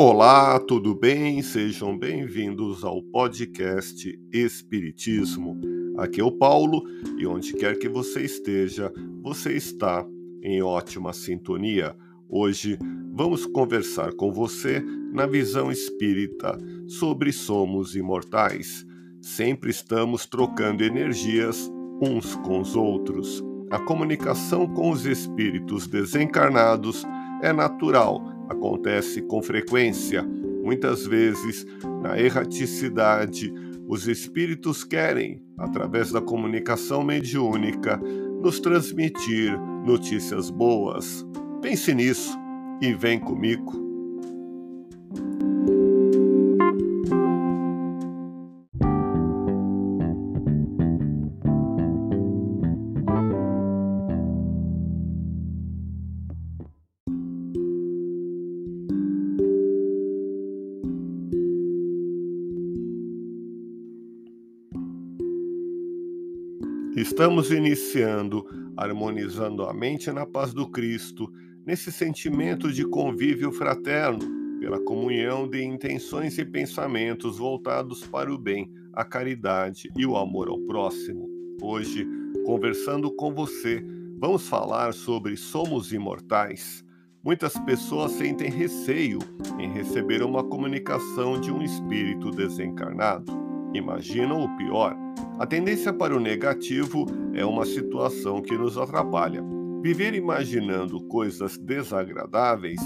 Olá, tudo bem? Sejam bem-vindos ao podcast Espiritismo. Aqui é o Paulo e onde quer que você esteja, você está em ótima sintonia. Hoje vamos conversar com você na visão espírita sobre somos imortais. Sempre estamos trocando energias uns com os outros. A comunicação com os espíritos desencarnados é natural acontece com frequência. Muitas vezes, na erraticidade, os espíritos querem, através da comunicação mediúnica, nos transmitir notícias boas. Pense nisso e vem comigo. Estamos iniciando harmonizando a mente na paz do Cristo, nesse sentimento de convívio fraterno, pela comunhão de intenções e pensamentos voltados para o bem, a caridade e o amor ao próximo. Hoje, conversando com você, vamos falar sobre somos imortais. Muitas pessoas sentem receio em receber uma comunicação de um espírito desencarnado. Imaginam o pior a tendência para o negativo é uma situação que nos atrapalha. Viver imaginando coisas desagradáveis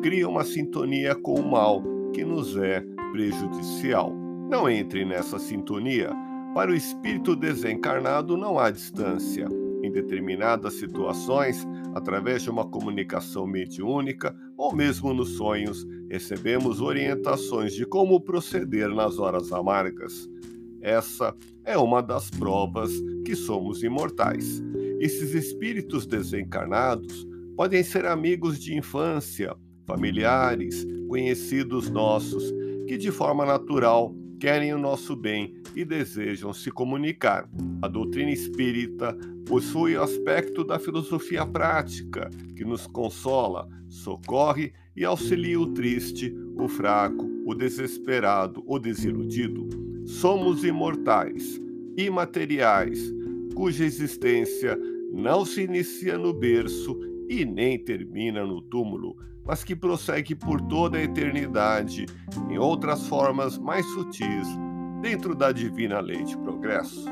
cria uma sintonia com o mal que nos é prejudicial. Não entre nessa sintonia. Para o espírito desencarnado não há distância. Em determinadas situações, através de uma comunicação mediúnica ou mesmo nos sonhos, recebemos orientações de como proceder nas horas amargas. Essa é uma das provas que somos imortais. Esses espíritos desencarnados podem ser amigos de infância, familiares, conhecidos nossos, que de forma natural querem o nosso bem e desejam se comunicar. A doutrina espírita possui o aspecto da filosofia prática, que nos consola, socorre e auxilia o triste, o fraco, o desesperado, o desiludido somos imortais, imateriais, cuja existência não se inicia no berço e nem termina no túmulo, mas que prossegue por toda a eternidade em outras formas mais sutis, dentro da divina lei de progresso.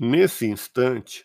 Nesse instante,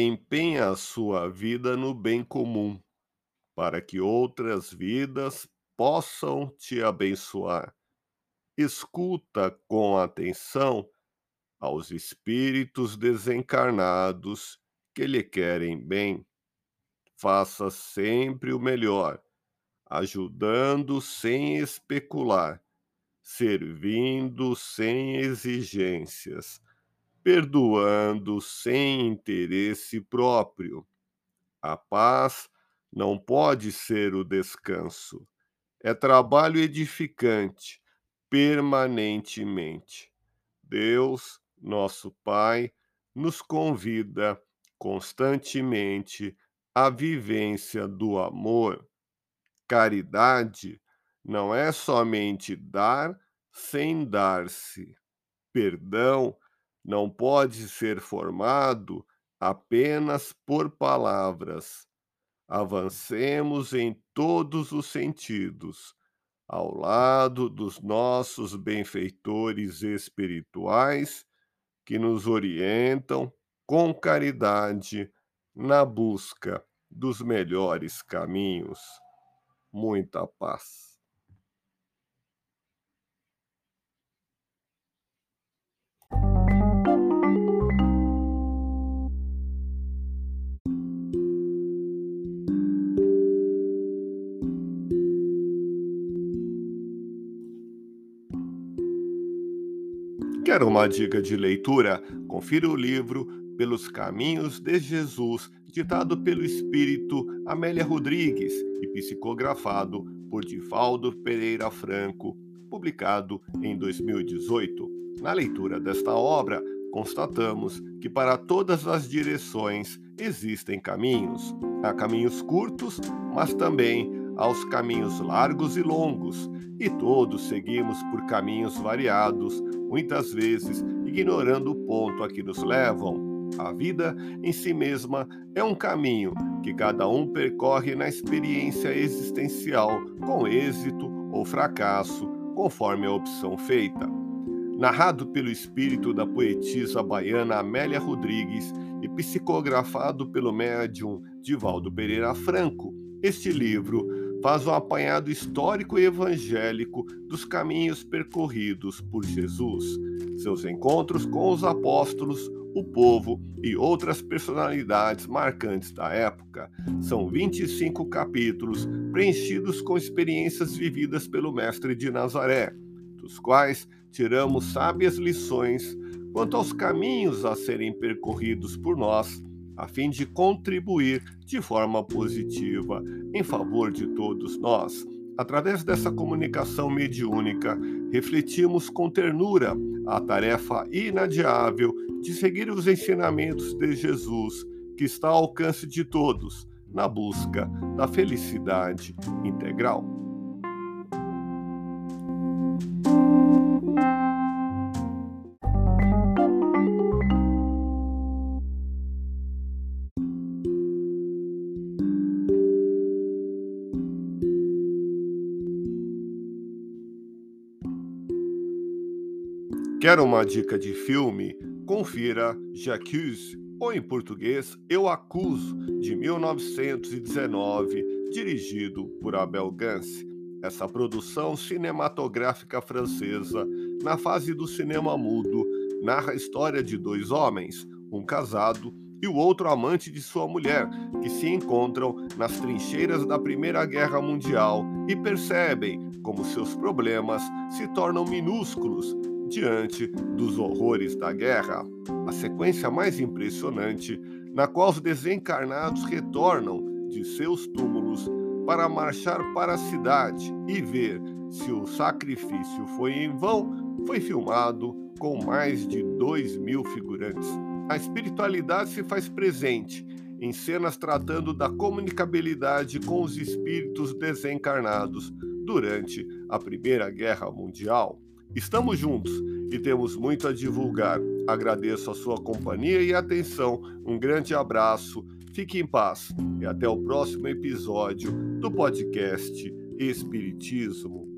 Empenha a sua vida no bem comum, para que outras vidas possam te abençoar. Escuta com atenção aos espíritos desencarnados que lhe querem bem. Faça sempre o melhor, ajudando sem especular, servindo sem exigências perdoando sem interesse próprio. A paz não pode ser o descanso. É trabalho edificante, permanentemente. Deus, nosso Pai, nos convida constantemente à vivência do amor. Caridade não é somente dar sem dar-se. Perdão não pode ser formado apenas por palavras. Avancemos em todos os sentidos, ao lado dos nossos benfeitores espirituais que nos orientam com caridade na busca dos melhores caminhos. Muita paz. Quer uma dica de leitura? Confira o livro Pelos Caminhos de Jesus, ditado pelo espírito Amélia Rodrigues e psicografado por Divaldo Pereira Franco, publicado em 2018. Na leitura desta obra, constatamos que para todas as direções existem caminhos. Há caminhos curtos, mas também aos caminhos largos e longos, e todos seguimos por caminhos variados, muitas vezes ignorando o ponto a que nos levam. A vida em si mesma é um caminho que cada um percorre na experiência existencial, com êxito ou fracasso, conforme a opção feita. Narrado pelo espírito da poetisa baiana Amélia Rodrigues e psicografado pelo médium Divaldo Pereira Franco, este livro faz um apanhado histórico e evangélico dos caminhos percorridos por Jesus, seus encontros com os apóstolos, o povo e outras personalidades marcantes da época. São 25 capítulos preenchidos com experiências vividas pelo Mestre de Nazaré, dos quais tiramos sábias lições quanto aos caminhos a serem percorridos por nós a fim de contribuir de forma positiva em favor de todos nós. Através dessa comunicação mediúnica, refletimos com ternura a tarefa inadiável de seguir os ensinamentos de Jesus, que está ao alcance de todos, na busca da felicidade integral. Quer uma dica de filme? Confira J'accuse, ou em português Eu Acuso, de 1919, dirigido por Abel Gance. Essa produção cinematográfica francesa, na fase do cinema mudo, narra a história de dois homens, um casado e o outro amante de sua mulher, que se encontram nas trincheiras da Primeira Guerra Mundial e percebem como seus problemas se tornam minúsculos diante dos horrores da guerra. A sequência mais impressionante, na qual os desencarnados retornam de seus túmulos para marchar para a cidade e ver se o sacrifício foi em vão, foi filmado com mais de dois mil figurantes. A espiritualidade se faz presente em cenas tratando da comunicabilidade com os espíritos desencarnados durante a Primeira Guerra Mundial. Estamos juntos e temos muito a divulgar. Agradeço a sua companhia e atenção. Um grande abraço, fique em paz e até o próximo episódio do podcast Espiritismo